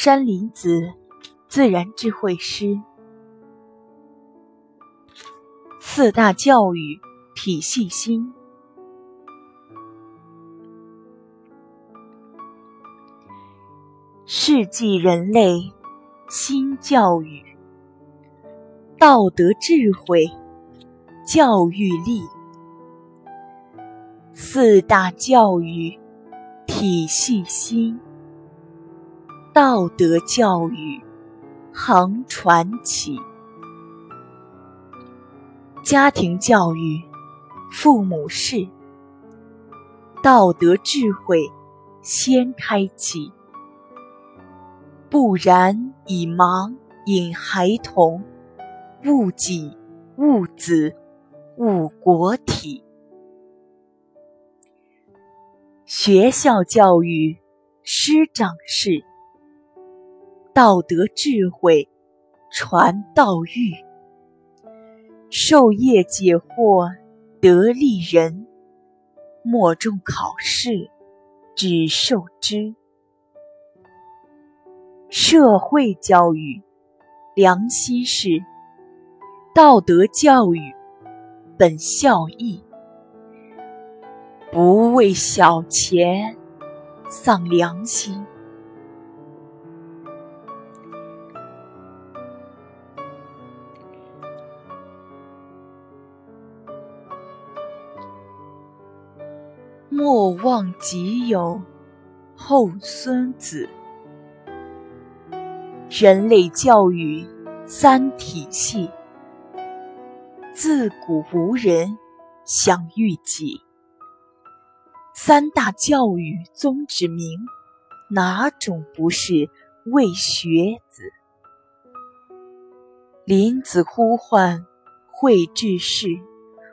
山林子，自然智慧师。四大教育体系新，世纪人类新教育，道德智慧教育力。四大教育体系新。道德教育恒传启，家庭教育父母事，道德智慧先开启。不然以盲引孩童，误己误子误国体。学校教育师长事。道德智慧传道育，授业解惑得利人，莫重考试只受知。社会教育良心事，道德教育本孝义，不为小钱丧良心。莫忘己有，后孙子。人类教育三体系，自古无人想育己。三大教育宗旨明，哪种不是为学子？林子呼唤会治世，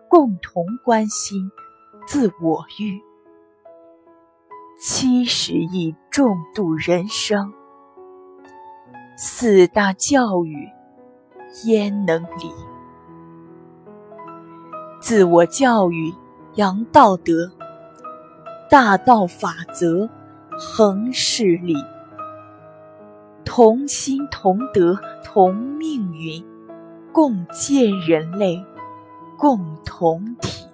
共同关心自我育。七十亿重度人生，四大教育焉能理？自我教育扬道德，大道法则恒势理，同心同德同命运，共建人类共同体。